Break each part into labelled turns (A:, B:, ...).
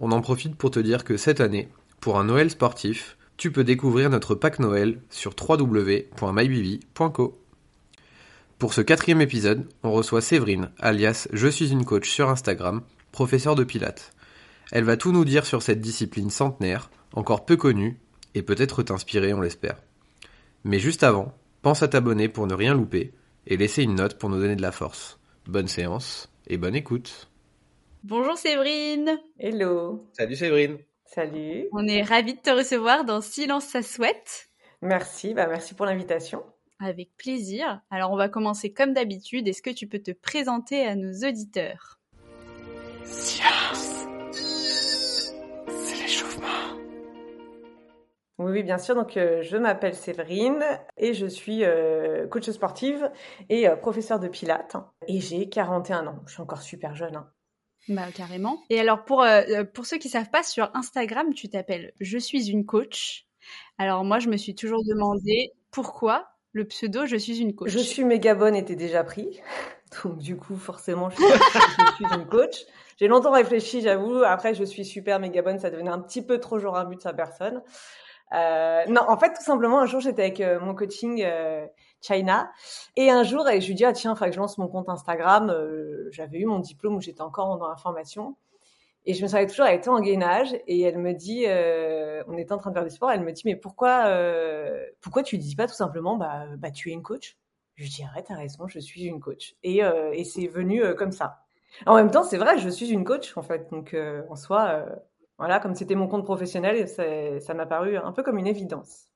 A: on en profite pour te dire que cette année, pour un Noël sportif, tu peux découvrir notre pack Noël sur www.mybibi.co. Pour ce quatrième épisode, on reçoit Séverine, alias Je suis une coach sur Instagram, professeure de pilates. Elle va tout nous dire sur cette discipline centenaire, encore peu connue, et peut-être t'inspirer, on l'espère. Mais juste avant, pense à t'abonner pour ne rien louper, et laisser une note pour nous donner de la force. Bonne séance, et bonne écoute.
B: Bonjour Séverine
C: Hello
A: Salut Séverine
C: Salut
B: On est ravis de te recevoir dans Silence ça souhaite.
C: Merci, bah merci pour l'invitation.
B: Avec plaisir. Alors on va commencer comme d'habitude. Est-ce que tu peux te présenter à nos auditeurs?
A: Silence C'est l'échauffement
C: Oui, oui, bien sûr. Donc, euh, je m'appelle Séverine et je suis euh, coach sportive et euh, professeure de pilates. Et j'ai 41 ans. Je suis encore super jeune. hein.
B: Bah carrément. Et alors pour euh, pour ceux qui savent pas sur Instagram, tu t'appelles Je suis une coach. Alors moi je me suis toujours demandé pourquoi le pseudo Je suis une coach.
C: Je suis méga bonne était déjà pris. Donc, du coup, forcément, je suis, je suis une coach. J'ai longtemps réfléchi, j'avoue. Après, je suis super méga bonne. Ça devenait un petit peu trop genre un but de sa personne. Euh, non, en fait, tout simplement, un jour, j'étais avec euh, mon coaching euh, China. Et un jour, je lui dis, ah tiens, il faudrait que je lance mon compte Instagram. Euh, J'avais eu mon diplôme où j'étais encore dans la formation. Et je me savais toujours, elle était en gainage. Et elle me dit, euh, on était en train de faire du sport, elle me dit, mais pourquoi, euh, pourquoi tu dis pas tout simplement, bah, bah tu es une coach? Je lui dis, arrête, t'as raison, je suis une coach. Et, euh, et c'est venu comme ça. En même temps, c'est vrai, je suis une coach, en fait. Donc, en soi, voilà, comme c'était mon compte professionnel, ça m'a paru un peu comme une évidence.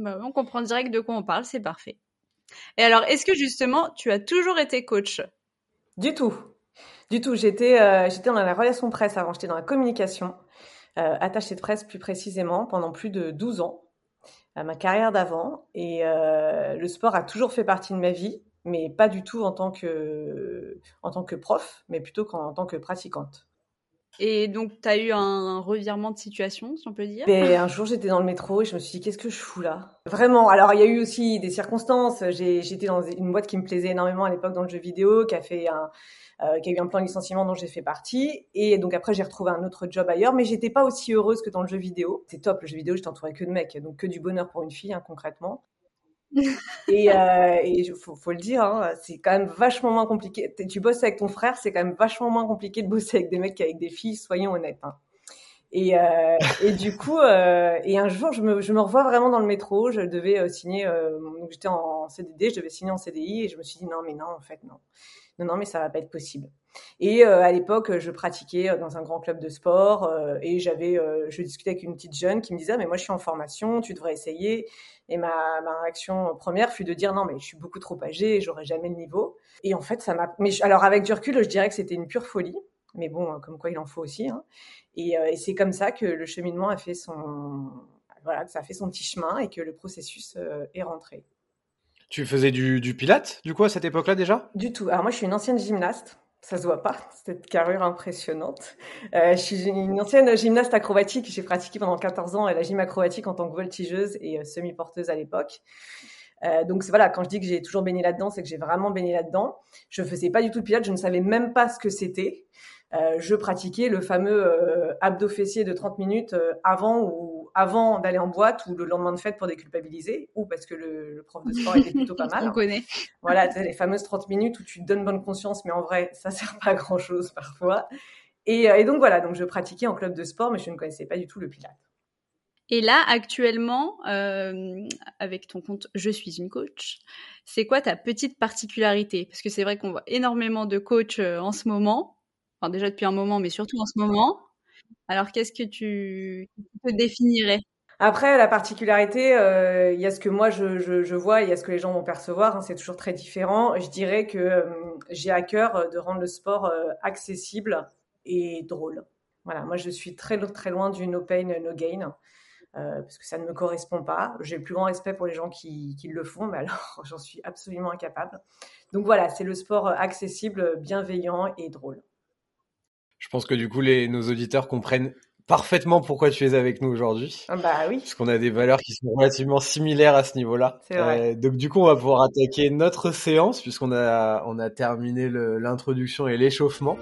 B: Bah, on comprend direct de quoi on parle, c'est parfait. Et alors est-ce que justement tu as toujours été coach?
C: Du tout. Du tout. J'étais euh, dans la relation presse avant, j'étais dans la communication, euh, attachée de presse plus précisément, pendant plus de 12 ans, à ma carrière d'avant. Et euh, le sport a toujours fait partie de ma vie, mais pas du tout en tant que, en tant que prof, mais plutôt qu'en en tant que pratiquante.
B: Et donc tu as eu un revirement de situation, si on peut dire?
C: Et un jour, j'étais dans le métro et je me suis dit, qu'est-ce que je fous là? Vraiment. Alors, il y a eu aussi des circonstances. J'étais dans une boîte qui me plaisait énormément à l'époque dans le jeu vidéo, qui a fait un, euh, qui a eu un plan de licenciement dont j'ai fait partie. Et donc après, j'ai retrouvé un autre job ailleurs, mais j'étais pas aussi heureuse que dans le jeu vidéo. C'est top, le jeu vidéo, j'étais entourée que de mecs, donc que du bonheur pour une fille, hein, concrètement. Et euh, faut, le dire, hein, c'est quand même vachement moins compliqué. Tu bosses avec ton frère, c'est quand même vachement moins compliqué de bosser avec des mecs qu'avec des filles, soyons honnêtes. hein. Et, euh, et du coup, euh, et un jour, je me, revois vraiment dans le métro. Je devais euh, signer, j'étais en CDD, je devais signer en CDI, et je me suis dit non, mais non, en fait, non, non, mais ça va pas être possible. Et euh, à l'époque, je pratiquais euh, dans un grand club de sport, euh, et j'avais, je discutais avec une petite jeune qui me disait, Ah, mais moi, je suis en formation, tu devrais essayer. Et ma, réaction première fut de dire non, mais je suis beaucoup trop âgée, j'aurai jamais le niveau. Et en fait, ça m'a. Mais alors avec du recul, je dirais que c'était une pure folie. Mais bon, comme quoi il en faut aussi. Hein. Et, et c'est comme ça que le cheminement a fait son, voilà, que ça a fait son petit chemin et que le processus est rentré.
A: Tu faisais du, du pilates, du coup, à cette époque-là déjà?
C: Du tout. Alors moi, je suis une ancienne gymnaste. Ça se voit pas, cette carrure impressionnante. Euh, je suis une ancienne gymnaste acrobatique. J'ai pratiqué pendant 14 ans la gym acrobatique en tant que voltigeuse et euh, semi-porteuse à l'époque. Euh, donc voilà, quand je dis que j'ai toujours baigné là-dedans, c'est que j'ai vraiment baigné là-dedans. Je faisais pas du tout de pilates, je ne savais même pas ce que c'était. Euh, je pratiquais le fameux euh, abdos fessier de 30 minutes avant ou avant d'aller en boîte ou le lendemain de fête pour déculpabiliser ou parce que le, le prof de sport était plutôt pas mal.
B: On connaît.
C: Voilà, les fameuses 30 minutes où tu te donnes bonne conscience, mais en vrai, ça sert pas à grand chose parfois. Et, euh, et donc voilà, donc je pratiquais en club de sport, mais je ne connaissais pas du tout le pilate.
B: Et là, actuellement, euh, avec ton compte Je suis une coach, c'est quoi ta petite particularité? Parce que c'est vrai qu'on voit énormément de coachs euh, en ce moment, enfin déjà depuis un moment, mais surtout en ce moment. Alors qu'est-ce que tu, te définirais?
C: Après, la particularité, euh, il y a ce que moi je, je, je vois, il y a ce que les gens vont percevoir, hein, c'est toujours très différent. Je dirais que euh, j'ai à cœur de rendre le sport euh, accessible et drôle. Voilà, moi je suis très très loin du no pain no gain. parce que ça ne me correspond pas. J'ai plus grand respect pour les gens qui, qui le font, mais alors j'en suis absolument incapable. Donc voilà, c'est le sport accessible, bienveillant et drôle.
A: Je pense que du coup, les, nos auditeurs comprennent parfaitement pourquoi tu es avec nous aujourd'hui.
C: Ah bah oui.
A: Parce qu'on a des valeurs qui sont relativement similaires à ce niveau-là.
C: C'est vrai.
A: Euh, donc du coup, on va pouvoir attaquer notre séance puisqu'on a on a terminé l'introduction et l'échauffement.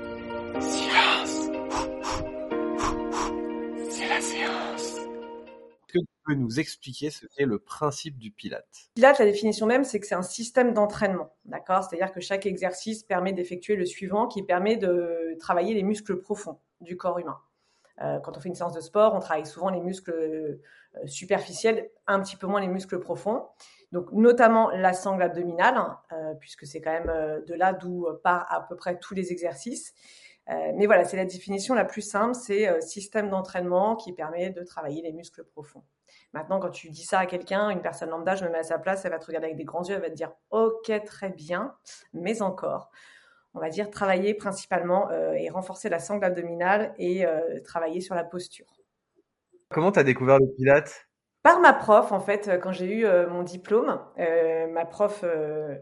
A: Peux nous expliquer ce qu'est le principe du Pilate?
C: Pilate, la définition même, c'est que c'est un système d'entraînement, d'accord? C'est-à-dire que chaque exercice permet d'effectuer le suivant, qui permet de travailler les muscles profonds du corps humain. Euh, quand on fait une séance de sport, on travaille souvent les muscles euh, superficiels, un petit peu moins les muscles profonds. Donc notamment la sangle abdominale, hein, euh, puisque c'est quand même de là d'où part à peu près tous les exercices. Mais voilà, c'est la définition la plus simple, c'est système d'entraînement qui permet de travailler les muscles profonds. Maintenant, quand tu dis ça à quelqu'un, une personne lambda, je me mets à sa place, elle va te regarder avec des grands yeux, elle va te dire OK, très bien, mais encore on va dire, travailler principalement euh, et renforcer la sangle abdominale et euh, travailler sur la posture.
A: Comment tu as découvert le Pilates?
C: Par ma prof, en fait, quand j'ai eu euh, mon diplôme, ma prof,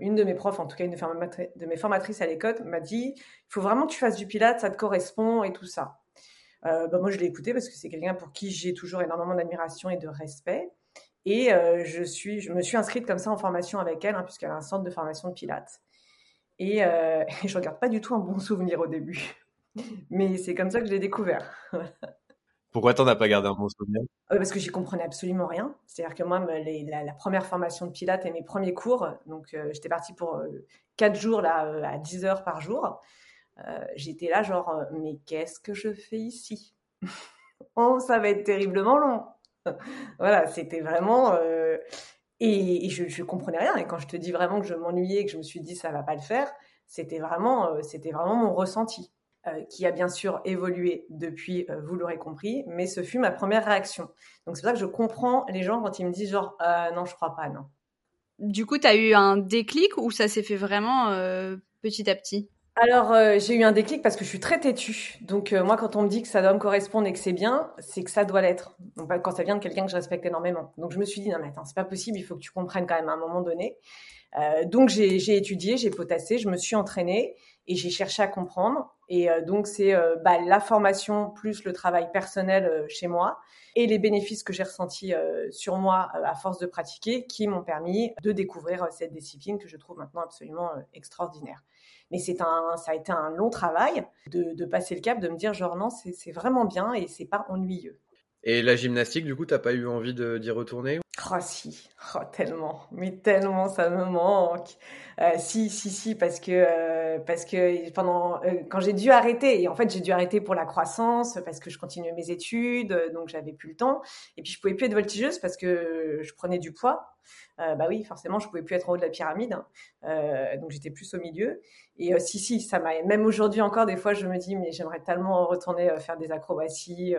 C: une de mes profs, en tout cas une de, mes formatrices à l'école, m'a dit il faut vraiment que tu fasses du pilates, ça te correspond et tout ça. Bah, moi, je l'ai écouté parce que c'est quelqu'un pour qui j'ai toujours énormément d'admiration et de respect. Et je, suis, je me suis inscrite comme ça en formation avec elle, hein, puisqu'elle a un centre de formation de pilates. Et, euh, je regarde pas du tout un bon souvenir au début. Mais c'est comme ça que je l'ai découvert.
A: Pourquoi t'en as pas gardé un bon souvenir?
C: Euh, Parce que j'y comprenais absolument rien. C'est-à-dire que moi, la, première formation de Pilates et mes premiers cours, donc euh, j'étais partie pour 4 jours là, à 10 heures par jour. j'étais là genre, mais qu'est-ce que je fais ici? Oh, ça va être terriblement long. voilà, c'était vraiment... Et, je, je comprenais rien. Et quand je te dis vraiment que je m'ennuyais, que je me suis dit ça va pas le faire, c'était vraiment, euh, c'était vraiment mon ressenti, euh, qui a bien sûr évolué depuis, euh, vous l'aurez compris, mais ce fut ma première réaction. Donc c'est pour ça que je comprends les gens quand ils me disent genre non, je crois pas, non.
B: Du coup, tu as eu un déclic ou ça s'est fait vraiment petit à petit?
C: Alors, euh, j'ai eu un déclic parce que je suis très têtue. Donc, euh, moi, quand on me dit que ça doit me correspondre et que c'est bien, c'est que ça doit l'être. Donc, quand ça vient de quelqu'un que je respecte énormément. Donc, je me suis dit, non, mais attends, c'est pas possible, il faut que tu comprennes quand même à un moment donné. Euh, donc, j'ai étudié, j'ai potassé, je me suis entraînée et j'ai cherché à comprendre. Et donc, c'est bah, la formation plus le travail personnel chez moi et les bénéfices que j'ai ressentis sur moi à force de pratiquer qui m'ont permis de découvrir cette discipline que je trouve maintenant absolument extraordinaire. Mais c'est un, ça a été un long travail de, de passer le cap, de me dire genre non, c'est vraiment bien et c'est pas ennuyeux.
A: Et la gymnastique, du coup, t'as pas eu envie d'y retourner
C: Oh si, oh, tellement, mais tellement ça me manque. Euh, si, si, si, parce que euh, parce que pendant euh, quand j'ai dû arrêter, et en fait j'ai dû arrêter pour la croissance parce que je continuais mes études, donc j'avais plus le temps. Et puis je pouvais plus être voltigeuse parce que je prenais du poids. bah oui, forcément, je pouvais plus être en haut de la pyramide, hein. donc j'étais plus au milieu. Et si, si, ça m'a même aujourd'hui encore des fois, je me dis mais j'aimerais tellement retourner faire des acrobaties.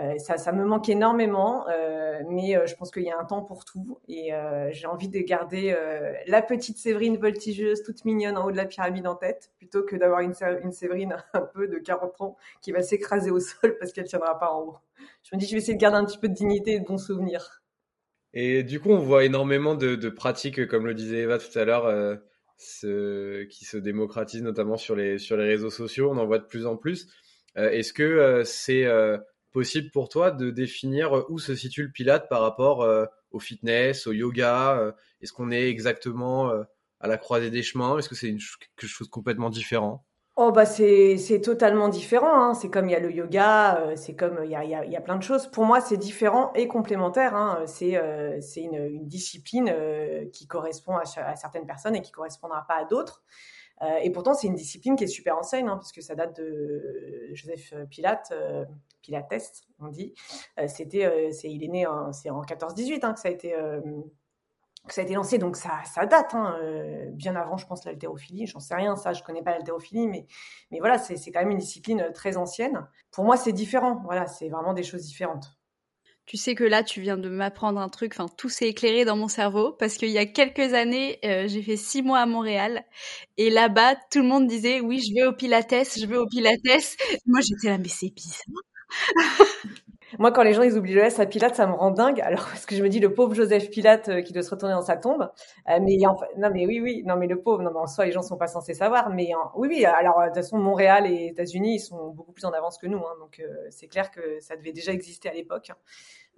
C: Euh, ça, me manque énormément, euh, mais euh, je pense qu'il y a un temps pour tout. Et j'ai envie de garder la petite Séverine voltigeuse, toute mignonne en haut de la pyramide en tête, plutôt que d'avoir une, Séverine un peu de 40 ans qui va s'écraser au sol parce qu'elle tiendra pas en haut. Je me dis, je vais essayer de garder un petit peu de dignité et de bons souvenirs.
A: Et du coup, on voit énormément de, pratiques, comme le disait Eva tout à l'heure, qui se démocratisent notamment sur les réseaux sociaux. On en voit de plus en plus. Est-ce que c'est possible pour toi de définir euh, où se situe le Pilate par rapport euh, au fitness, au yoga euh, Est-ce qu'on est exactement à la croisée des chemins? Est-ce que c'est quelque chose de complètement différent?
C: Oh bah c'est totalement différent. Hein. C'est comme il y a le yoga, c'est comme il y a, y a, plein de choses. Pour moi, c'est différent et complémentaire. Hein. C'est une, discipline qui correspond à, à, certaines personnes et qui correspondra pas à d'autres. Et pourtant, c'est une discipline qui est super ancienne, hein, puisque ça date de Joseph Pilate, Pilates, on dit. Euh, c'était, euh, c'est, il est né en, c'est en 14-18 hein, que ça a été euh, que ça a été lancé, donc ça, ça date, hein, bien avant, je pense, l'haltérophilie. J'en sais rien, ça, je connais pas l'haltérophilie, mais, mais voilà, c'est, c'est quand même une discipline très ancienne. Pour moi, c'est différent. Voilà, c'est vraiment des choses différentes.
B: Tu sais que là, tu viens de m'apprendre un truc, enfin, tout s'est éclairé dans mon cerveau, parce qu'il y a quelques années, euh, j'ai fait six mois à Montréal, et là-bas, tout le monde disait, oui, je vais au Pilates, je vais au Pilates. Moi, j'étais là, mais c'est bizarre.
C: Moi, quand les gens ils oublient le S à Pilate, ça me rend dingue. Alors parce que je me dis le pauvre Joseph Pilate euh, qui doit se retourner dans sa tombe. Euh, mais en non, mais oui, oui, non, mais le pauvre, non, mais en soi, les gens sont pas censés savoir. Mais oui, oui. Alors de toute façon, Montréal et États-Unis, ils sont beaucoup plus en avance que nous. Hein, donc c'est clair que ça devait déjà exister à l'époque.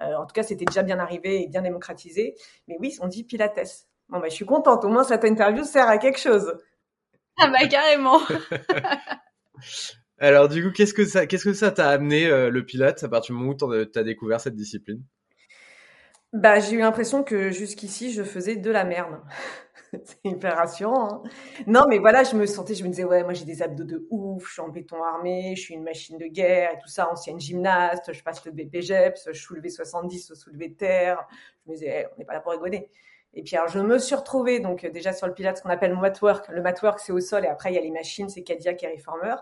C: Euh, en tout cas, c'était déjà bien arrivé et bien démocratisé. Mais oui, on dit Pilates. Bon, bah, je suis contente. Au moins, cette interview sert à quelque chose.
B: Ah bah carrément.
A: Alors du coup, qu'est-ce que ça, qu'est-ce que ça t'a amené euh, le Pilates à partir du moment où tu as découvert cette discipline?
C: Bah, j'ai eu l'impression que jusqu'ici, je faisais de la merde. c'est hyper rassurant. Hein. non, mais voilà, je me sentais, je me disais, ouais, moi j'ai des abdos de ouf, je suis en béton armé, je suis une machine de guerre et tout ça, ancienne gymnaste, je passe le BPGEPS, je soulevé 70 au soulevé de terre. Je me disais, on n'est pas là pour rigoler. Et puis alors je me suis retrouvée donc déjà sur le pilote ce qu'on appelle matwork. Le matwork c'est au sol et après il y a les machines, c'est Cadillac et Reformer.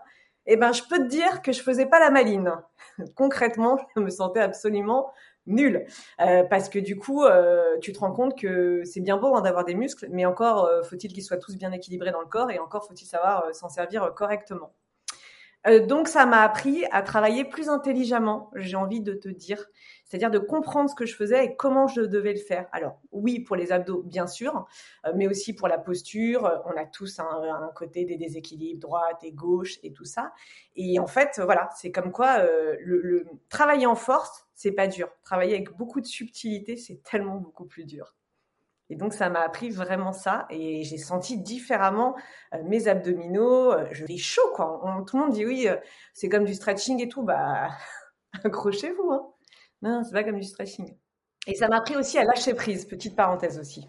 C: Eh ben je peux te dire que je faisais pas la maline. Concrètement, je me sentais absolument nul. Euh, parce que du coup, euh, tu te rends compte que c'est bien beau hein, d'avoir des muscles, mais encore euh, faut-il qu'ils soient tous bien équilibrés dans le corps et encore faut-il savoir s'en servir correctement. Donc ça m'a appris à travailler plus intelligemment, j'ai envie de te dire, c'est-à-dire de comprendre ce que je faisais et comment je devais le faire. Alors oui, pour les abdos, bien sûr, mais aussi pour la posture. On a tous un, un, côté des déséquilibres, droite et gauche et tout ça. Et en fait, voilà, c'est comme quoi le, le travailler en force, c'est pas dur. Travailler avec beaucoup de subtilité, c'est tellement beaucoup plus dur. Et donc, ça m'a appris vraiment ça. Et j'ai senti différemment euh, mes abdominaux. Euh, je vais chaud, quoi. tout le monde dit oui, euh, c'est comme du stretching et tout. Bah, accrochez-vous. Hein. Non, c'est pas comme du stretching. Et ça m'a appris aussi à lâcher prise. Petite parenthèse aussi.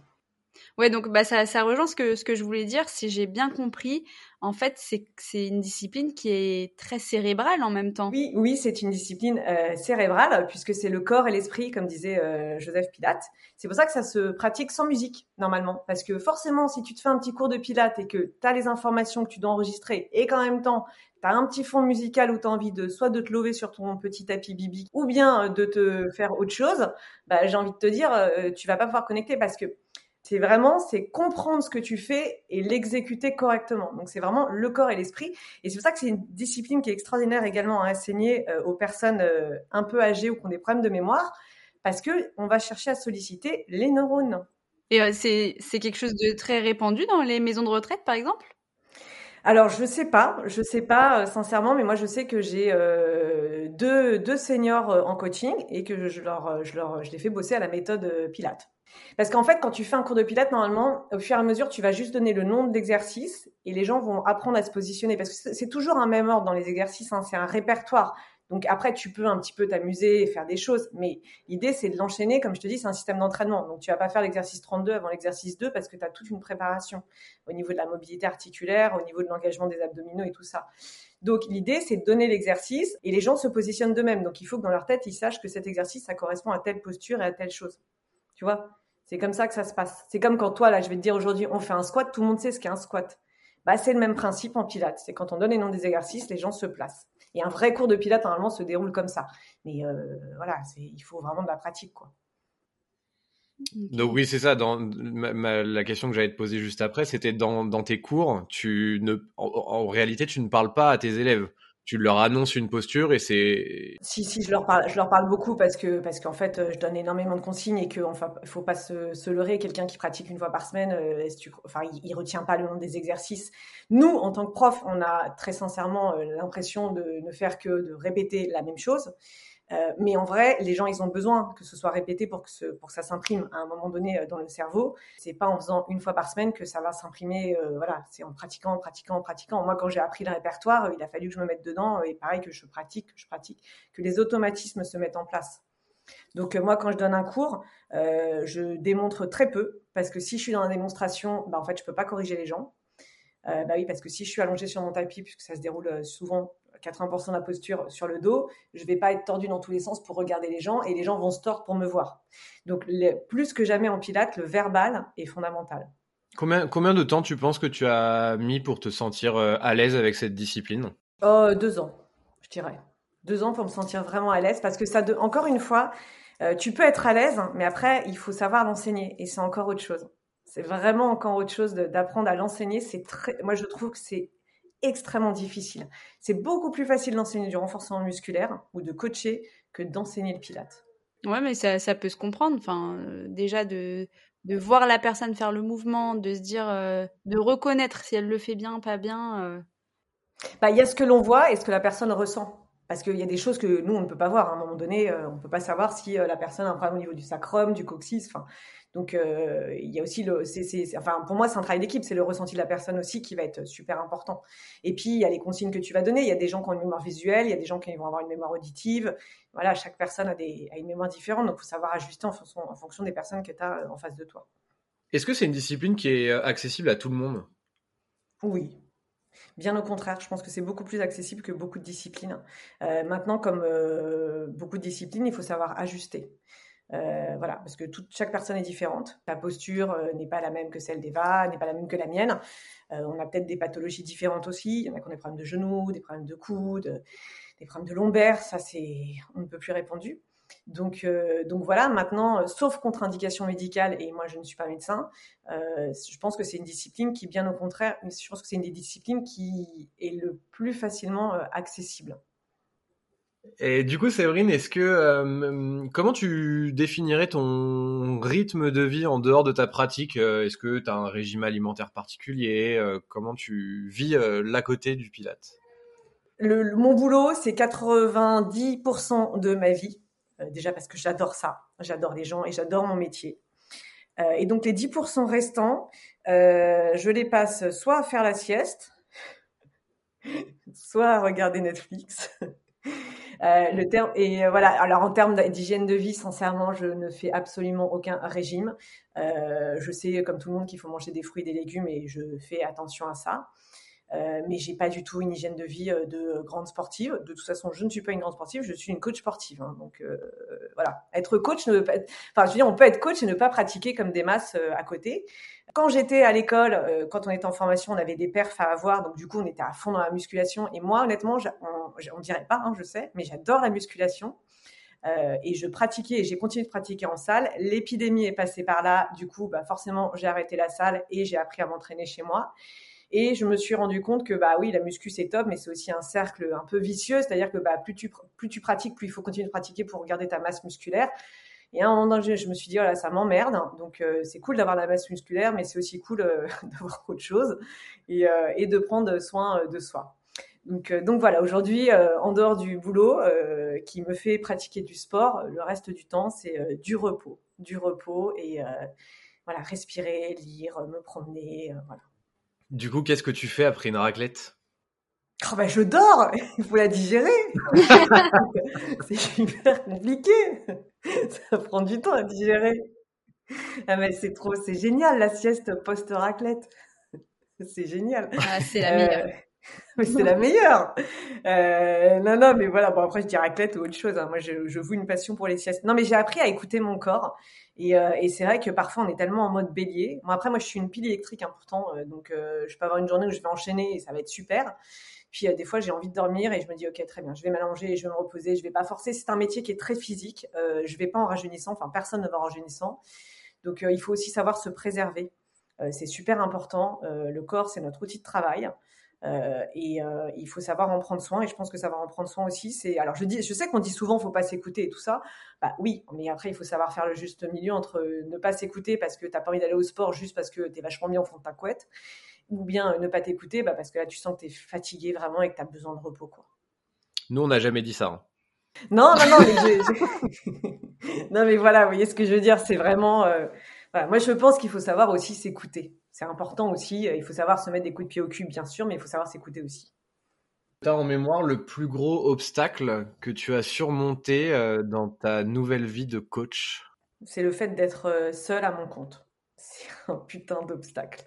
B: Ouais, donc bah ça, ça rejoint ce que, ce que je voulais dire. Si j'ai bien compris, en fait, c'est une discipline qui est très cérébrale en même temps.
C: Oui, oui, c'est une discipline euh, cérébrale puisque c'est le corps et l'esprit, comme disait euh, Joseph Pilate. C'est pour ça que ça se pratique sans musique normalement, parce que forcément, si tu te fais un petit cours de Pilate et que tu as les informations que tu dois enregistrer et qu'en même temps tu as un petit fond musical où tu as envie de soit de te lever sur ton petit tapis bibi ou bien de te faire autre chose, bah, j'ai envie de te dire, euh, tu vas pas pouvoir connecter parce que c'est vraiment, c'est comprendre ce que tu fais et l'exécuter correctement. Donc c'est vraiment le corps et l'esprit. Et c'est pour ça que c'est une discipline qui est extraordinaire également à enseigner euh, aux personnes euh, un peu âgées ou qui ont des problèmes de mémoire, parce que on va chercher à solliciter les neurones.
B: Et euh, c'est quelque chose de très répandu dans les maisons de retraite, par exemple?
C: Alors je sais pas, je sais pas sincèrement, mais moi je sais que j'ai deux, deux seniors en coaching et que je leur je leur je les fais bosser à la méthode Pilate. Parce qu'en fait, quand tu fais un cours de pilates, normalement, au fur et à mesure, tu vas juste donner le nom de l'exercice et les gens vont apprendre à se positionner. Parce que c'est toujours un même ordre dans les exercices, hein, c'est un répertoire. Donc après, tu peux un petit peu t'amuser et faire des choses, mais l'idée, c'est de l'enchaîner. Comme je te dis, c'est un système d'entraînement. Donc tu vas pas faire l'exercice 32 avant l'exercice 2 parce que tu as toute une préparation au niveau de la mobilité articulaire, au niveau de l'engagement des abdominaux et tout ça. Donc l'idée, c'est de donner l'exercice et les gens se positionnent d'eux-mêmes. Donc il faut que dans leur tête, ils sachent que cet exercice, ça correspond à telle posture et à telle chose. Tu vois? C'est comme ça que ça se passe. C'est comme quand toi, là, je vais te dire aujourd'hui, on fait un squat, tout le monde sait ce qu'est un squat. Bah, c'est le même principe en pilates. C'est quand on donne les noms des exercices, les gens se placent. Et un vrai cours de pilates, normalement, se déroule comme ça. Mais euh, voilà, il faut vraiment de la pratique, quoi.
A: Donc oui, c'est ça. Dans la question que j'allais te poser juste après, c'était dans, tes cours, tu ne, en, réalité, tu ne parles pas à tes élèves tu leur annonces une posture et c'est.
C: Si, si, je leur parle, je leur parle beaucoup parce que, parce qu'en fait, je donne énormément de consignes et qu'il enfin, faut pas se, leurrer. Quelqu'un qui pratique une fois par semaine, euh, enfin, il, retient pas le nom des exercices. Nous, en tant que prof, on a très sincèrement euh, l'impression de ne faire que de répéter la même chose. Euh, mais en vrai, les gens, ils ont besoin que ce soit répété pour que, pour ça s'imprime à un moment donné euh, dans le cerveau. C'est pas en faisant une fois par semaine que ça va s'imprimer. Euh, voilà, c'est en pratiquant, en pratiquant, en pratiquant. Moi, quand j'ai appris le répertoire, il a fallu que je me mette dedans et pareil que je pratique, que je pratique, que les automatismes se mettent en place. Donc moi, quand je donne un cours, je démontre très peu parce que si je suis dans la démonstration, bah, en fait, je peux pas corriger les gens. bah oui, parce que si je suis allongée sur mon tapis, puisque ça se déroule souvent 80% de la posture sur le dos, je vais pas être tordu dans tous les sens pour regarder les gens et les gens vont se tordre pour me voir. Donc plus que jamais en pilates, le verbal est fondamental.
A: Combien, combien de temps tu penses que tu as mis pour te sentir euh, à l'aise avec cette discipline?
C: Oh, Deux ans, je dirais. Deux ans pour me sentir vraiment à l'aise parce que ça, encore une fois, Euh, tu peux être à l'aise, mais après, il faut savoir l'enseigner. Et c'est encore autre chose. C'est vraiment encore autre chose d'apprendre à l'enseigner. C'est très, moi, je trouve que c'est extrêmement difficile. C'est beaucoup plus facile d'enseigner du renforcement musculaire ou de coacher que d'enseigner le pilate.
B: Ouais, mais ça, ça peut se comprendre. Enfin, euh, déjà de, de voir la personne faire le mouvement, de se dire, euh, de reconnaître si elle le fait bien, pas bien. Euh.
C: Bah, il y a ce que l'on voit et ce que la personne ressent. Parce qu'il y a des choses que nous, on ne peut pas voir. À un moment donné, on ne peut pas savoir si la personne a un problème au niveau du sacrum, du coccyx. Enfin, donc, euh, il y a aussi le, enfin, pour moi, c'est un travail d'équipe. C'est le ressenti de la personne aussi qui va être super important. Et puis, il y a les consignes que tu vas donner. Il y a des gens qui ont une mémoire visuelle, il y a des gens qui vont avoir une mémoire auditive. Voilà, chaque personne a, des, a une mémoire différente. Donc, il faut savoir ajuster en fonction, en fonction des personnes que tu as euh, en face de toi.
A: Est-ce que c'est une discipline qui est euh, accessible à tout le monde?
C: Oui, Bien au contraire, je pense que c'est beaucoup plus accessible que beaucoup de disciplines. Euh, maintenant, comme euh, beaucoup de disciplines, il faut savoir ajuster. Euh, voilà, parce que toute, chaque personne est différente. Ta posture n'est pas la même que celle d'Eva, n'est pas la même que la mienne. On a peut-être des pathologies différentes aussi. Il y en a qui ont des problèmes de genoux, des problèmes de coudes, des problèmes de lombaire. Ça, c'est, on ne peut plus répondu. Donc, donc voilà, maintenant, sauf contre-indication médicale, et moi je ne suis pas médecin, je pense que c'est une discipline qui, bien au contraire, je pense que c'est une des disciplines qui est le plus facilement accessible.
A: Et du coup, Séverine, est-ce que euh, comment tu définirais ton rythme de vie en dehors de ta pratique euh, Est-ce que tu as un régime alimentaire particulier euh, Comment tu vis l'à côté du Pilate
C: le, Mon boulot, c'est 90% de ma vie. Déjà parce que j'adore ça, j'adore les gens et j'adore mon métier. et donc les 10% restants, je les passe soit à faire la sieste, soit à regarder Netflix. Euh, le terme et euh, voilà. Alors en termes d'hygiène de vie, sincèrement, je ne fais absolument aucun régime. Euh, je sais, comme tout le monde, qu'il faut manger des fruits, et des légumes, et je fais attention à ça. Euh, mais j'ai pas du tout une hygiène de vie euh, de grande sportive. De toute façon, je ne suis pas une grande sportive, je suis une coach sportive. Hein. donc euh, voilà, être coach ne veut pas. Enfin, je veux dire, on peut être coach et ne pas pratiquer comme des masses à côté. Quand j'étais à l'école, quand on était en formation, on avait des perfs à avoir, donc du coup, on était à fond dans la musculation. Et moi, honnêtement, on, on dirait pas, hein, je sais, mais j'adore la musculation. Euh, et je pratiquais et j'ai continué de pratiquer en salle. L'épidémie est passée par là, du coup, bah forcément, j'ai arrêté la salle et j'ai appris à m'entraîner chez moi. Et je me suis rendu compte que bah oui, la muscu c'est top, mais c'est aussi un cercle un peu vicieux, c'est-à-dire que bah plus tu plus tu pratiques, plus il faut continuer de pratiquer pour garder ta masse musculaire. Et à un moment donné, je me suis dit, voilà, ça m'emmerde. Donc, euh, c'est cool d'avoir la masse musculaire, mais c'est aussi cool euh, d'avoir autre chose et, euh, de prendre soin de soi. Donc, donc voilà, aujourd'hui, en dehors du boulot qui me fait pratiquer du sport, le reste du temps, c'est du repos. Du repos et voilà, respirer, lire, me promener. voilà.
A: Du coup, qu'est-ce que tu fais après une raclette?
C: Oh bah je dors, il faut la digérer. c'est hyper compliqué. Ça prend du temps à digérer. Ah mais c'est trop, c'est génial la sieste post-raclette. C'est génial.
B: Ah, c'est la meilleure. Euh,
C: mais c'est la meilleure. Euh, non, non, mais voilà. Bon, après, je dis raclette ou autre chose. Hein. Moi, je, je voue une passion pour les siestes. Non, mais j'ai appris à écouter mon corps. Et, euh, et c'est vrai que parfois, on est tellement en mode bélier. Bon, après, moi, je suis une pile électrique, hein, pourtant. Euh, donc, je peux avoir une journée où je vais enchaîner et ça va être super. Puis, des fois, j'ai envie de dormir et je me dis, OK, très bien, je vais m'allonger, je vais me reposer, je vais pas forcer. C'est un métier qui est très physique. Je vais pas en rajeunissant. Enfin, personne ne va en rajeunissant. Donc, il faut aussi savoir se préserver. c'est super important. le corps, c'est notre outil de travail. Euh, et euh, il faut savoir en prendre soin. Et je pense que savoir en prendre soin aussi, c'est. Alors je dis, je sais qu'on dit souvent, faut pas s'écouter et tout ça. Bah oui, mais après il faut savoir faire le juste milieu entre ne pas s'écouter parce que t'as pas envie d'aller au sport juste parce que t'es vachement bien au fond de ta couette, ou bien ne pas t'écouter bah, parce que là tu sens que t'es fatigué vraiment et que t'as besoin de repos quoi.
A: Nous on n'a jamais dit ça. Hein.
C: Non non non mais non mais voilà, vous voyez ce que je veux dire, c'est vraiment. Euh... Voilà. Moi je pense qu'il faut savoir aussi s'écouter c'est important aussi. Il faut savoir se mettre des coups de pied au cul, bien sûr, mais il faut savoir s'écouter aussi.
A: Tu as en mémoire le plus gros obstacle que tu as surmonté euh, dans ta nouvelle vie de coach?
C: C'est le fait d'être euh, seul à mon compte. C'est un putain d'obstacle.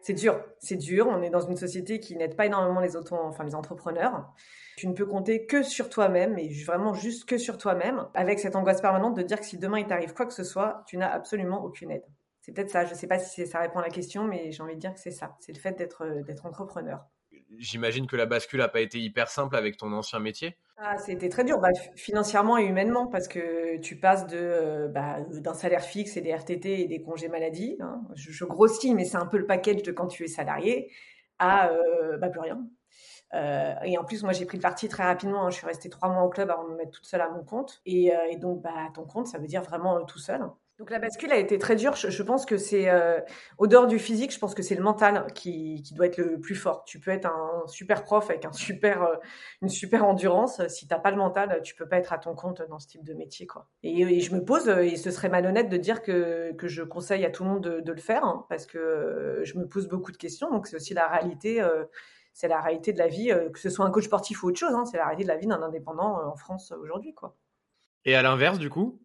C: C'est dur, c'est dur. On est dans une société qui n'aide pas énormément les auto, enfin les entrepreneurs. Tu ne peux compter que sur toi-même et vraiment juste que sur toi-même, avec cette angoisse permanente de dire que si demain il t'arrive quoi que ce soit, tu n'as absolument aucune aide. C'est peut-être ça. Je ne sais pas si ça répond à la question, mais j'ai envie de dire que c'est ça. C'est le fait d'être euh, d'être entrepreneur.
A: j'imagine que la bascule n'a pas été hyper simple avec ton ancien métier.
C: Ah, c'était très dur, bah, financièrement et humainement, parce que tu passes de euh, bah, d'un salaire fixe et des RTT et des congés maladie. Hein. Je, grossis, mais c'est un peu le package de quand tu es salarié, à euh, bah, plus rien. Euh, et en plus, moi, j'ai pris le parti très rapidement. Hein. Je suis restée trois mois au club avant de me mettre toute seule à mon compte. Et, et donc, bah, ton compte, ça veut dire vraiment tout seul. Donc la bascule a été très dure. Je, pense que c'est euh, au dehors du physique, je pense que c'est le mental qui, doit être le plus fort. Tu peux être un super prof avec euh, une super endurance. Si t'as pas le mental, tu peux pas être à ton compte dans ce type de métier, quoi. Et, je me pose, et ce serait malhonnête de dire que, je conseille à tout le monde de, le faire, hein, parce que je me pose beaucoup de questions. Donc c'est aussi la réalité. Euh, c'est la réalité de la vie, que ce soit un coach sportif ou autre chose. Hein, c'est la réalité de la vie d'un indépendant en France aujourd'hui, quoi.
A: Et à l'inverse, du coup,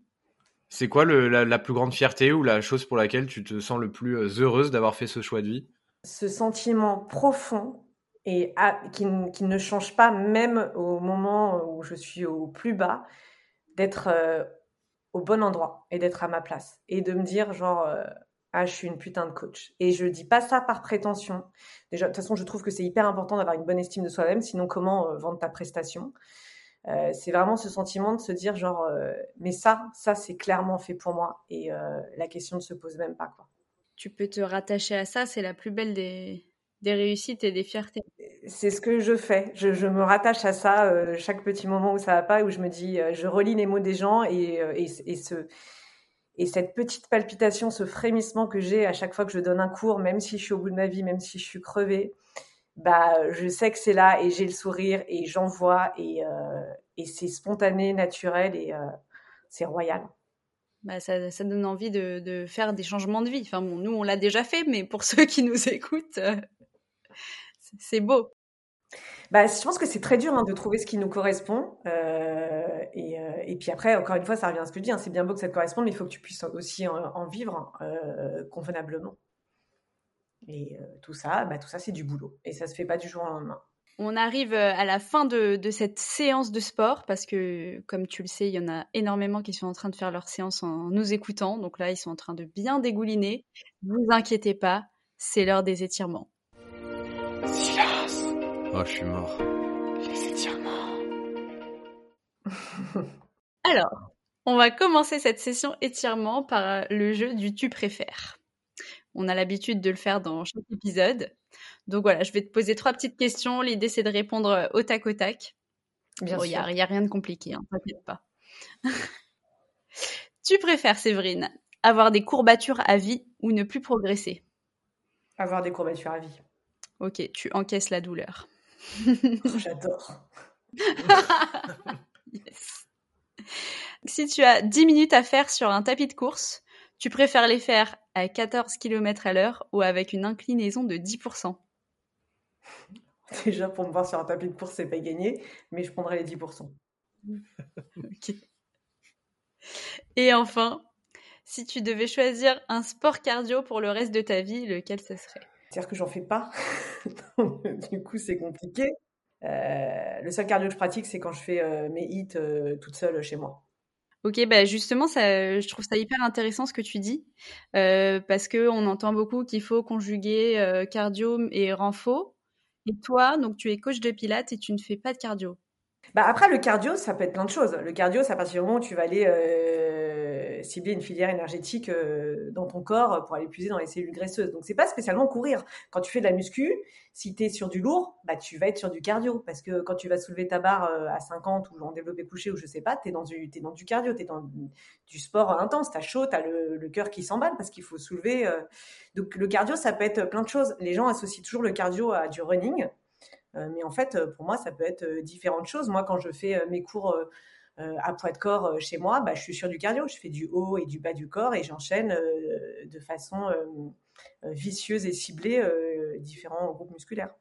A: c'est quoi la, plus grande fierté ou la chose pour laquelle tu te sens le plus euh, heureuse d'avoir fait ce choix de vie?
C: Ce sentiment profond et qui, ne change pas même au moment où je suis au plus bas, d'être euh, au bon endroit et d'être à ma place et de me dire genre euh, ah je suis une putain de coach. Et je dis pas ça par prétention. Déjà de toute façon je trouve que c'est hyper important d'avoir une bonne estime de soi-même sinon comment vendre ta prestation? Euh, c'est vraiment ce sentiment de se dire genre, euh, mais ça, ça c'est clairement fait pour moi et euh, la question ne se pose même pas quoi.
B: Tu peux te rattacher à ça, c'est la plus belle des, des réussites et des fiertés.
C: C'est ce que je fais. Je, je me rattache à ça chaque petit moment où ça va pas, où je me dis, je relis les mots des gens et, et, et ce et cette petite palpitation, ce frémissement que j'ai à chaque fois que je donne un cours, même si je suis au bout de ma vie, même si je suis crevée, bah, je sais que c'est là et j'ai le sourire et j'en vois et, euh, et c'est spontané, naturel et euh, c'est royal.
B: Bah, ça, ça, donne envie de, de, faire des changements de vie. Enfin bon, nous on l'a déjà fait, mais pour ceux qui nous écoutent, euh, c'est beau.
C: Bah, je pense que c'est très dur hein, de trouver ce qui nous correspond. Et, et, puis après, encore une fois, ça revient à ce que je dis. Hein, c'est bien beau que ça te corresponde, mais il faut que tu puisses aussi en, en vivre euh, convenablement. Et euh, tout ça, bah, tout ça, c'est du boulot. Et ça se fait pas du jour au lendemain.
B: On arrive euh, à la fin de, de, cette séance de sport parce que, comme tu le sais, il y en a énormément qui sont en train de faire leur séance en nous écoutant. Donc là, ils sont en train de bien dégouliner. Ne vous inquiétez pas, c'est l'heure des étirements.
A: Silence Oh, je suis mort. Les étirements.
B: Alors, on va commencer cette session étirement par le jeu du tu préfères. On a l'habitude de le faire dans chaque épisode. Donc voilà, je vais te poser trois petites questions. L'idée, c'est de répondre euh, au tac au tac. Bien sûr. Il n'y a, rien de compliqué, hein, t'inquiète pas. tu préfères, Séverine, avoir des courbatures à vie ou ne plus progresser?
C: Avoir des courbatures à vie.
B: Ok, tu encaisses la douleur.
C: J'adore.
B: yes. Si tu as 10 minutes à faire sur un tapis de course, tu préfères les faire à 14 km à l'heure ou avec une inclinaison de 10%
C: Déjà, pour me voir sur un tapis de course, c'est pas gagné, mais je prendrai les 10%. ok.
B: Et enfin, si tu devais choisir un sport cardio pour le reste de ta vie, lequel ce serait?
C: C'est-à-dire que j'en fais pas. du coup, c'est compliqué. Euh, le seul cardio que je pratique, c'est quand je fais euh, mes hits euh, toute seule chez moi.
B: Ok, bah justement, ça, je trouve ça hyper intéressant ce que tu dis, euh, parce que on entend beaucoup qu'il faut conjuguer euh, cardio et renfo. Et toi, donc tu es coach de pilates et tu ne fais pas de cardio.
C: Bah après, le cardio, ça peut être plein de choses. Le cardio, c'est à partir du moment où tu vas aller euh, cibler une filière énergétique euh, dans ton corps pour aller puiser dans les cellules graisseuses. Donc, c'est pas spécialement courir. Quand tu fais de la muscu, si tu es sur du lourd, bah, tu vas être sur du cardio. Parce que quand tu vas soulever ta barre euh, à 50 ou en développé couché ou je sais pas, tu es, dans du, dans du cardio, tu es dans du sport intense. Tu as chaud, tu as le, cœur qui s'emballe parce qu'il faut soulever. Donc, le cardio, ça peut être plein de choses. Les gens associent toujours le cardio à du running. Euh, mais en fait, euh, pour moi, ça peut être euh, différentes choses. Moi, quand je fais mes cours à poids de corps chez moi, bah, je suis sur du cardio. Je fais du haut et du bas du corps et j'enchaîne de façon vicieuse et ciblée différents groupes musculaires.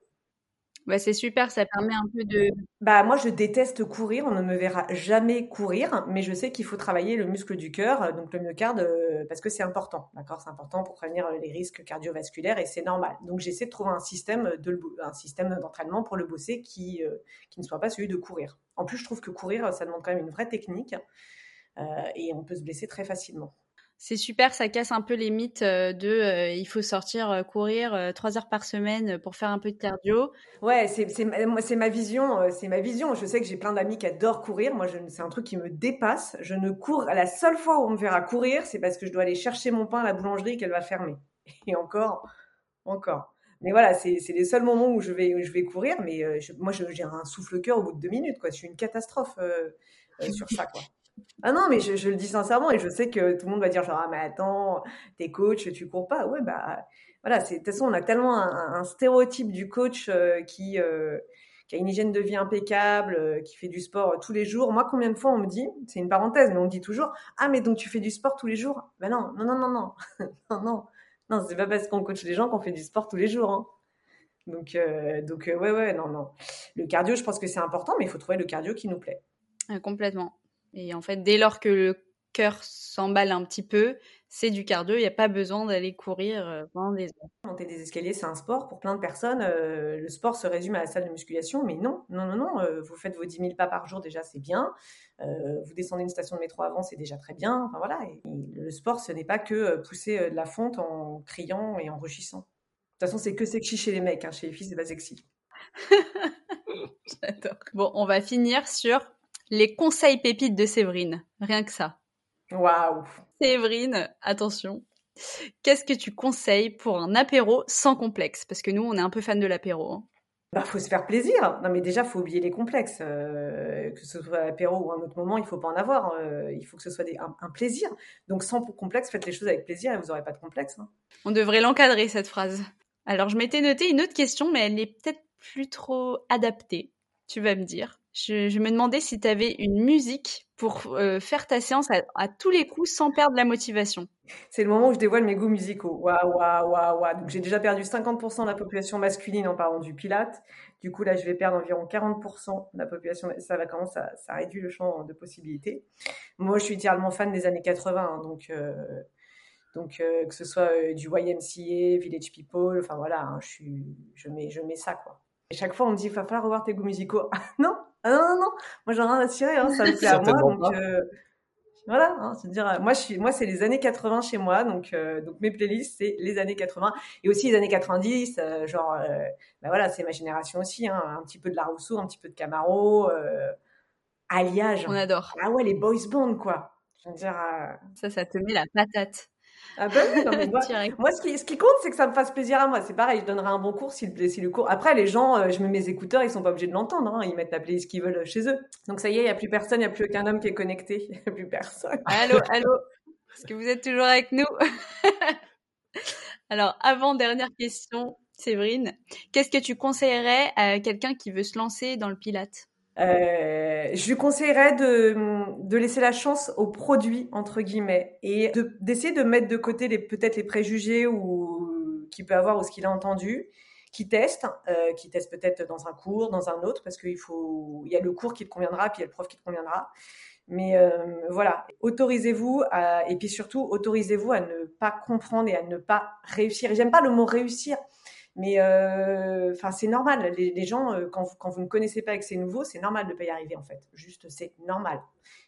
B: Bah, c'est super, ça permet un peu de.
C: Bah, moi, je déteste courir. On ne me verra jamais courir, mais je sais qu'il faut travailler le muscle du cœur, donc le myocarde, euh, parce que c'est important. D'accord? C'est important pour prévenir les risques cardiovasculaires et c'est normal. Donc, j'essaie de trouver un système d'entraînement pour le bosser qui, euh, ne soit pas celui de courir. En plus, je trouve que courir, ça demande quand même une vraie technique euh, et on peut se blesser très facilement.
B: C'est super, ça casse un peu les mythes euh, de euh, il faut sortir euh, courir trois heures par semaine pour faire un peu de cardio.
C: Ouais, c'est c'est ma vision, c'est ma vision. Je sais que j'ai plein d'amis qui adorent courir. Moi, c'est un truc qui me dépasse. Je ne cours. La seule fois où on me verra courir, c'est parce que je dois aller chercher mon pain à la boulangerie qu'elle va fermer. Et encore, encore. Mais voilà, c'est les seuls moments où je vais, je vais courir. Mais moi, j'ai un souffle-cœur au bout de deux minutes. Je suis une catastrophe sur ça. Ah non, mais je, le dis sincèrement et je sais que tout le monde va dire genre ah mais attends, t'es coach, tu cours pas. Ouais bah voilà, de toute façon on a tellement un, stéréotype du coach euh, qui euh, qui a une hygiène de vie impeccable, euh, qui fait du sport tous les jours. Moi, combien de fois on me dit, c'est une parenthèse, mais on me dit toujours ah mais donc tu fais du sport tous les jours? Ben non, non non non non non non non, c'est pas parce qu'on coach les gens qu'on fait du sport tous les jours. Hein. Donc donc ouais ouais non non. Le cardio, je pense que c'est important, mais il faut trouver le cardio qui nous plaît.
B: complètement. Et en fait, dès lors que le cœur s'emballe un petit peu, c'est du cardio. Il n'y a pas besoin d'aller courir euh, pendant des heures.
C: Monter des escaliers, c'est un sport. Pour plein de personnes, euh, le sport se résume à la salle de musculation. Mais non, non, non, non. Euh, vous faites vos 10 000 pas par jour, déjà, c'est bien. vous descendez une station de métro avant, c'est déjà très bien. Enfin voilà. le sport, ce n'est pas que pousser de la fonte en criant et en rushissant. De toute façon, c'est que sexy chez les mecs. Hein. Chez les filles, c'est pas sexy.
B: J'adore. Bon, on va finir sur les conseils pépites de Séverine. Rien que ça.
C: Waouh.
B: Séverine, attention. Qu'est-ce que tu conseilles pour un apéro sans complexe? Parce que nous, on est un peu fan de l'apéro. Hein.
C: Bah, faut se faire plaisir. Non, mais déjà, faut oublier les complexes. Euh, que ce soit l'apéro ou un autre moment, il faut pas en avoir. Euh, il faut que ce soit un, plaisir. Donc, sans complexe, faites les choses avec plaisir et vous n'aurez pas de complexe. Hein.
B: On devrait l'encadrer, cette phrase. Alors, je m'étais noté une autre question, mais elle n'est peut-être plus trop adaptée. Tu vas me dire. Je, me demandais si tu avais une musique pour euh, faire ta séance à, tous les coups sans perdre la motivation.
C: C'est le moment où je dévoile mes goûts musicaux. Waouh, waouh, waouh, waouh. Donc j'ai déjà perdu 50% de la population masculine en parlant du pilate. Du coup, là, je vais perdre environ 40% de la population. Ça va commencer, ça, ça réduit le champ de possibilités. Moi, je suis littéralement fan des années 80. Hein, donc, euh, donc euh, que ce soit du YMCA, Village People, enfin voilà, hein, je, mets, je mets ça, quoi. Et chaque fois, on me dit, il va falloir revoir tes goûts musicaux. Ah non, ah non, non, non, moi j'en ai rien à tirer, hein, ça me plaît à moi. Donc, euh, voilà, hein, c'est dire, moi, je suis, moi c'est les années 80 chez moi, donc, euh, donc mes playlists, c'est les années 80 et aussi les années 90, euh, genre, bah voilà, c'est ma génération aussi, hein, un petit peu de La Rousseau, un petit peu de Camaro, Alliage.
B: On adore.
C: Ah ouais, les boys band, quoi. Je veux dire,
B: Ça, ça te met la patate.
C: Ah bah moi, ce qui, ce qui compte, c'est que ça me fasse plaisir à moi. C'est pareil, je donnerai un bon cours si le, si le cours. Après, les gens, euh, je mets mes écouteurs, ils sont pas obligés de l'entendre. Hein. Ils mettent la playlist qu'ils veulent chez eux. Donc ça y est, il y a plus personne, il y a plus aucun homme qui est connecté. Il y a plus personne.
B: Allô, allô. Est-ce que vous êtes toujours avec nous? Alors, avant dernière question, Séverine, qu'est-ce que tu conseillerais à quelqu'un qui veut se lancer dans le Pilate?
C: Euh, je lui conseillerais de, laisser la chance au produit entre guillemets et d'essayer de, mettre de côté peut-être les préjugés qu'il peut avoir ou ce qu'il a entendu, qui teste, euh, qui teste peut-être dans un cours, dans un autre, parce qu'il il y a le cours qui te conviendra, puis il y a le prof qui te conviendra. Mais euh, voilà, autorisez-vous et puis surtout autorisez-vous à ne pas comprendre et à ne pas réussir. J'aime pas le mot réussir mais euh, enfin, c'est normal. Les, gens, euh, quand vous, quand vous ne connaissez pas et que c'est nouveau, c'est normal de ne pas y arriver en fait. Juste, c'est normal.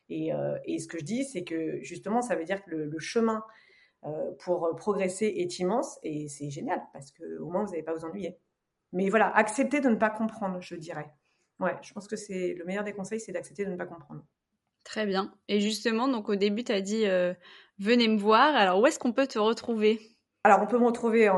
C: Et, euh, et, ce que je dis, c'est que justement, ça veut dire que le, chemin pour progresser est immense et c'est génial parce qu'au moins vous n'allez pas vous ennuyer. Mais voilà, accepter de ne pas comprendre, je dirais. Ouais, je pense que c'est le meilleur des conseils, c'est d'accepter de ne pas comprendre.
B: Très bien. Et justement, donc au début, tu as dit venez me voir. Alors où est-ce qu'on peut te retrouver?
C: Alors, on peut me retrouver en,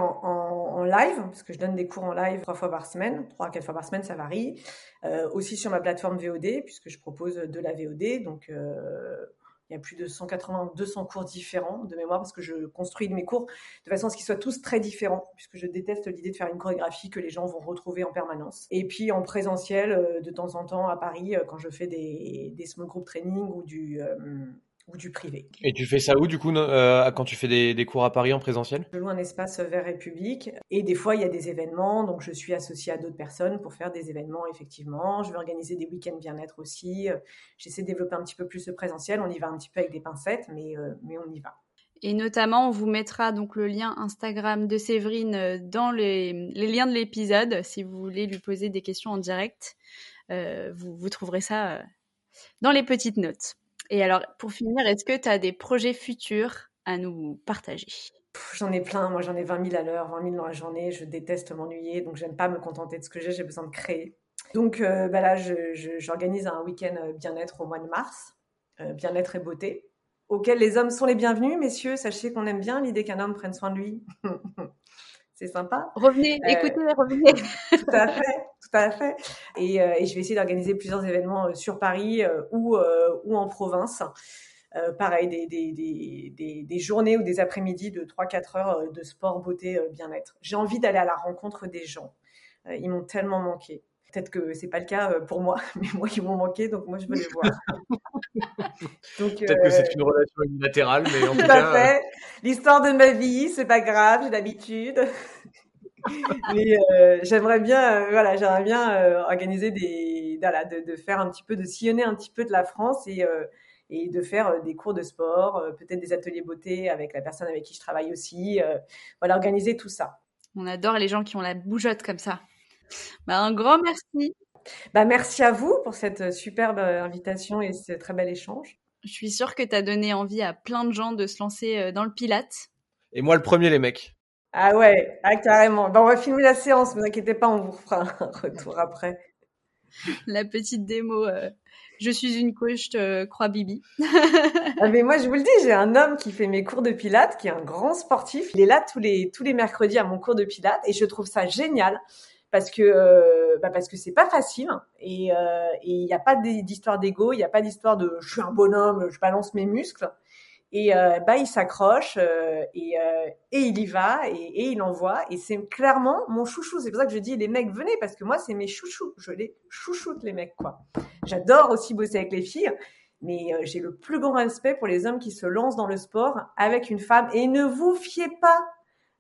C: live, parce que je donne des cours en live trois fois par semaine, trois à quatre fois par semaine, ça varie. Euh, aussi sur ma plateforme VOD, puisque je propose de la VOD. Donc, euh, il y a plus de 180, 200 cours différents de mémoire, parce que je construis mes cours de façon à ce qu'ils soient tous très différents, puisque je déteste l'idée de faire une chorégraphie que les gens vont retrouver en permanence. Et puis en présentiel, euh, de temps en temps à Paris, quand je fais des, des small group training ou du ou du privé.
A: Et tu fais ça où du coup euh, quand tu fais des, cours à Paris en présentiel?
C: Je loue un espace vert et public et des fois il y a des événements donc je suis associée à d'autres personnes pour faire des événements effectivement. Je vais organiser des week-ends bien-être aussi. J'essaie de développer un petit peu plus le présentiel. On y va un petit peu avec des pincettes mais, euh, mais on y va.
B: Et notamment, on vous mettra donc le lien Instagram de Séverine euh, dans les, liens de l'épisode si vous voulez lui poser des questions en direct. vous, vous trouverez ça dans les petites notes. Et alors, pour finir, est-ce que tu as des projets futurs à nous partager?
C: J'en ai plein, moi j'en ai 20 000 à l'heure, 20 000 dans la journée. Je déteste m'ennuyer, donc j'aime pas me contenter de ce que j'ai, j'ai besoin de créer. Donc euh, bah là, j'organise un week-end euh, bien-être au mois de mars, euh, bien-être et beauté, auquel les hommes sont les bienvenus. Messieurs, sachez qu'on aime bien l'idée qu'un homme prenne soin de lui. C'est sympa.
B: Revenez, écoutez, revenez.
C: tout à fait, tout à fait. Et, et je vais essayer d'organiser plusieurs événements sur Paris ou, ou en province. pareil, des, des, des, des, journées ou des après-midi de 3-4 heures de sport, beauté, bien-être. J'ai envie d'aller à la rencontre des gens. ils m'ont tellement manqué. Peut-être que c'est pas le cas euh, pour moi, mais moi ils m'ont manqué, donc moi je veux les voir.
A: Peut-être que c'est euh, une relation unilatérale, mais en tout,
C: cas. Fait. L'histoire de ma vie, c'est pas grave, j'ai l'habitude. mais euh, j'aimerais bien, voilà, j'aimerais bien organiser des, voilà, de, de, faire un petit peu, de sillonner un petit peu de la France et et de faire des cours de sport, peut-être des ateliers beauté avec la personne avec qui je travaille aussi. voilà, organiser tout ça.
B: On adore les gens qui ont la bougeotte comme ça. Bah, un grand merci.
C: Bah, merci à vous pour cette superbe invitation et ce très bel échange.
B: Je suis sûre que tu as donné envie à plein de gens de se lancer euh, dans le pilate.
A: Et moi le premier les mecs.
C: Ah ouais, ah, carrément. Bah, on va filmer la séance, ne vous inquiétez pas, on vous fera un retour après.
B: La petite démo. Euh, je suis une coach, euh, croix Bibi.
C: ah, mais moi, je vous le dis, j'ai un homme qui fait mes cours de pilates, qui est un grand sportif. Il est là tous les, tous les mercredis à mon cours de pilates et je trouve ça génial parce que euh, bah parce que c'est pas facile et euh, il n'y a pas d'histoire d'ego, il n'y a pas d'histoire de je suis un bonhomme, je balance mes muscles et euh, bah il s'accroche euh, et, et il y va et, et il envoie et c'est clairement mon chouchou. C'est pour ça que je dis les mecs venez parce que moi c'est mes chouchous, je les chouchoute les mecs quoi. J'adore aussi bosser avec les filles. Mais j'ai le plus grand respect pour les hommes qui se lancent dans le sport avec une femme. Et ne vous fiez pas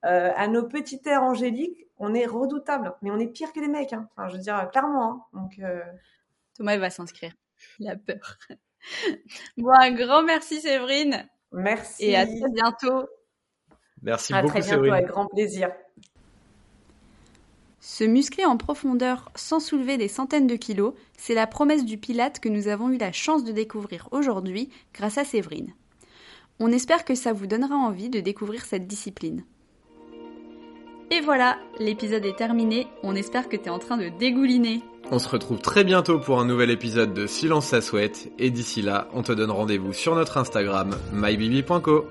C: à nos petits airs angéliques on est redoutable, mais on est pire que les mecs. Hein. Enfin, je veux dire, clairement. Hein. Donc, euh,
B: Thomas, il va s'inscrire. Il a peur. bon, un grand merci, Séverine.
C: Merci.
B: Et à très bientôt.
A: Merci
C: à
A: beaucoup,
C: très bientôt, avec grand plaisir.
B: Se muscler en profondeur sans soulever des centaines de kilos, c'est la promesse du Pilate que nous avons eu la chance de découvrir aujourd'hui grâce à Séverine. On espère que ça vous donnera envie de découvrir cette discipline. Et voilà, l'épisode est terminé, on espère que t'es en train de dégouliner.
A: On se retrouve très bientôt pour un nouvel épisode de Silence ça souhaite, et d'ici là, on te donne rendez-vous sur notre Instagram, mybibi.co.